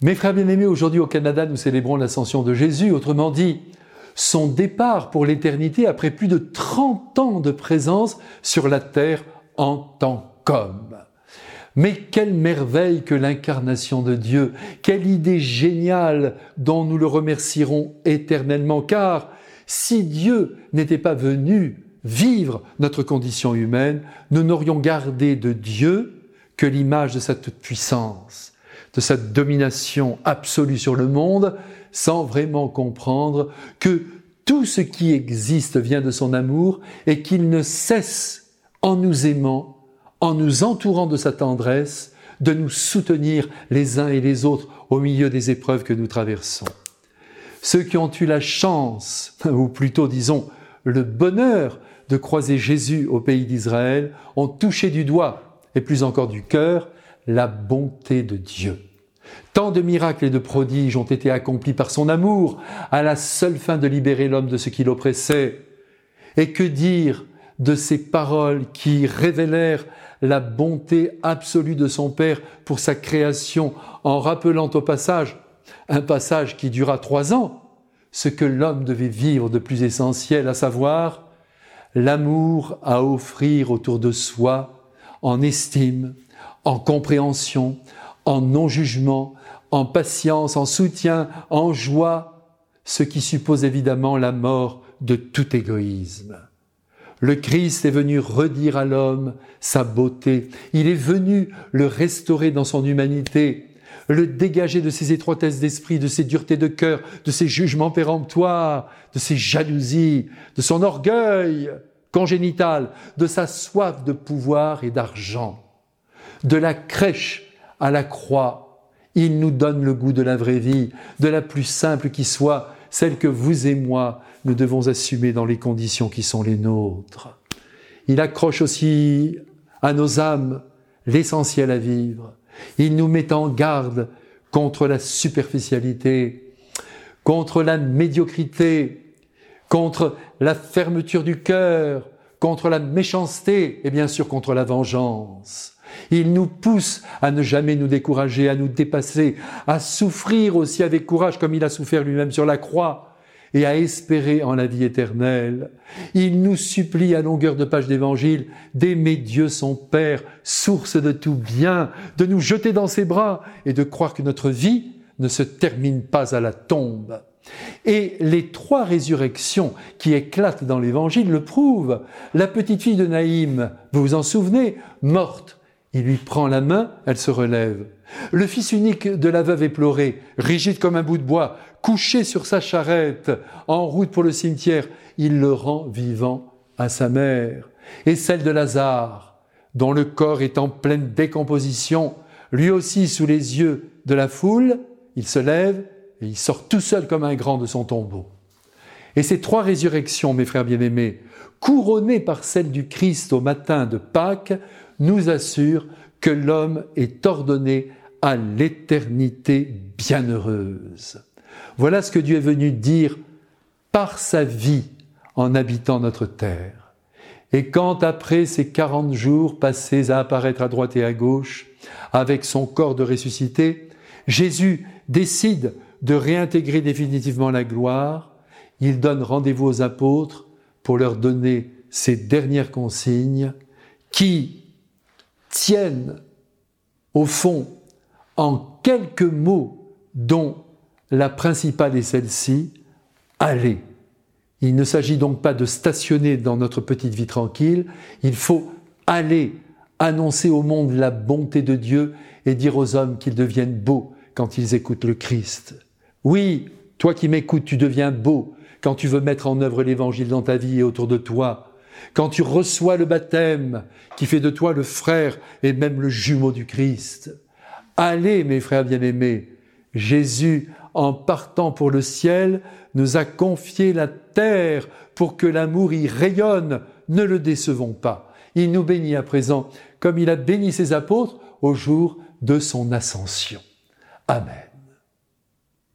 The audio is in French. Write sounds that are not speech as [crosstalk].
Mes frères bien-aimés, aujourd'hui au Canada, nous célébrons l'ascension de Jésus, autrement dit, son départ pour l'éternité après plus de 30 ans de présence sur la terre en tant qu'homme. Mais quelle merveille que l'incarnation de Dieu, quelle idée géniale dont nous le remercierons éternellement, car si Dieu n'était pas venu vivre notre condition humaine, nous n'aurions gardé de Dieu que l'image de sa toute-puissance, de sa domination absolue sur le monde, sans vraiment comprendre que tout ce qui existe vient de son amour et qu'il ne cesse, en nous aimant, en nous entourant de sa tendresse, de nous soutenir les uns et les autres au milieu des épreuves que nous traversons. Ceux qui ont eu la chance, [laughs] ou plutôt disons le bonheur de croiser Jésus au pays d'Israël, ont touché du doigt, et plus encore du cœur, la bonté de Dieu. Tant de miracles et de prodiges ont été accomplis par son amour, à la seule fin de libérer l'homme de ce qui l'oppressait. Et que dire de ces paroles qui révélèrent la bonté absolue de son Père pour sa création, en rappelant au passage, un passage qui dura trois ans, ce que l'homme devait vivre de plus essentiel, à savoir l'amour à offrir autour de soi en estime, en compréhension, en non-jugement, en patience, en soutien, en joie, ce qui suppose évidemment la mort de tout égoïsme. Le Christ est venu redire à l'homme sa beauté. Il est venu le restaurer dans son humanité, le dégager de ses étroitesses d'esprit, de ses duretés de cœur, de ses jugements péremptoires, de ses jalousies, de son orgueil congénital, de sa soif de pouvoir et d'argent. De la crèche à la croix, il nous donne le goût de la vraie vie, de la plus simple qui soit, celle que vous et moi, nous devons assumer dans les conditions qui sont les nôtres. Il accroche aussi à nos âmes l'essentiel à vivre. Il nous met en garde contre la superficialité, contre la médiocrité, contre la fermeture du cœur, contre la méchanceté et bien sûr contre la vengeance. Il nous pousse à ne jamais nous décourager, à nous dépasser, à souffrir aussi avec courage comme il a souffert lui-même sur la croix et à espérer en la vie éternelle. Il nous supplie à longueur de page d'évangile d'aimer Dieu son Père, source de tout bien, de nous jeter dans ses bras et de croire que notre vie ne se termine pas à la tombe. Et les trois résurrections qui éclatent dans l'évangile le prouvent. La petite fille de Naïm, vous vous en souvenez, morte, il lui prend la main, elle se relève. Le fils unique de la veuve éplorée, rigide comme un bout de bois, couché sur sa charrette, en route pour le cimetière, il le rend vivant à sa mère. Et celle de Lazare, dont le corps est en pleine décomposition, lui aussi sous les yeux de la foule, il se lève et il sort tout seul comme un grand de son tombeau. Et ces trois résurrections, mes frères bien-aimés, couronnées par celle du Christ au matin de Pâques, nous assure que l'homme est ordonné à l'éternité bienheureuse. Voilà ce que Dieu est venu dire par sa vie en habitant notre terre. Et quand après ces quarante jours passés à apparaître à droite et à gauche, avec son corps de ressuscité, Jésus décide de réintégrer définitivement la gloire, il donne rendez-vous aux apôtres pour leur donner ses dernières consignes qui tiennent au fond en quelques mots dont la principale est celle-ci, allez. Il ne s'agit donc pas de stationner dans notre petite vie tranquille, il faut aller annoncer au monde la bonté de Dieu et dire aux hommes qu'ils deviennent beaux quand ils écoutent le Christ. Oui, toi qui m'écoutes, tu deviens beau quand tu veux mettre en œuvre l'évangile dans ta vie et autour de toi quand tu reçois le baptême qui fait de toi le frère et même le jumeau du Christ. Allez, mes frères bien-aimés, Jésus, en partant pour le ciel, nous a confié la terre pour que l'amour y rayonne. Ne le décevons pas. Il nous bénit à présent comme il a béni ses apôtres au jour de son ascension. Amen.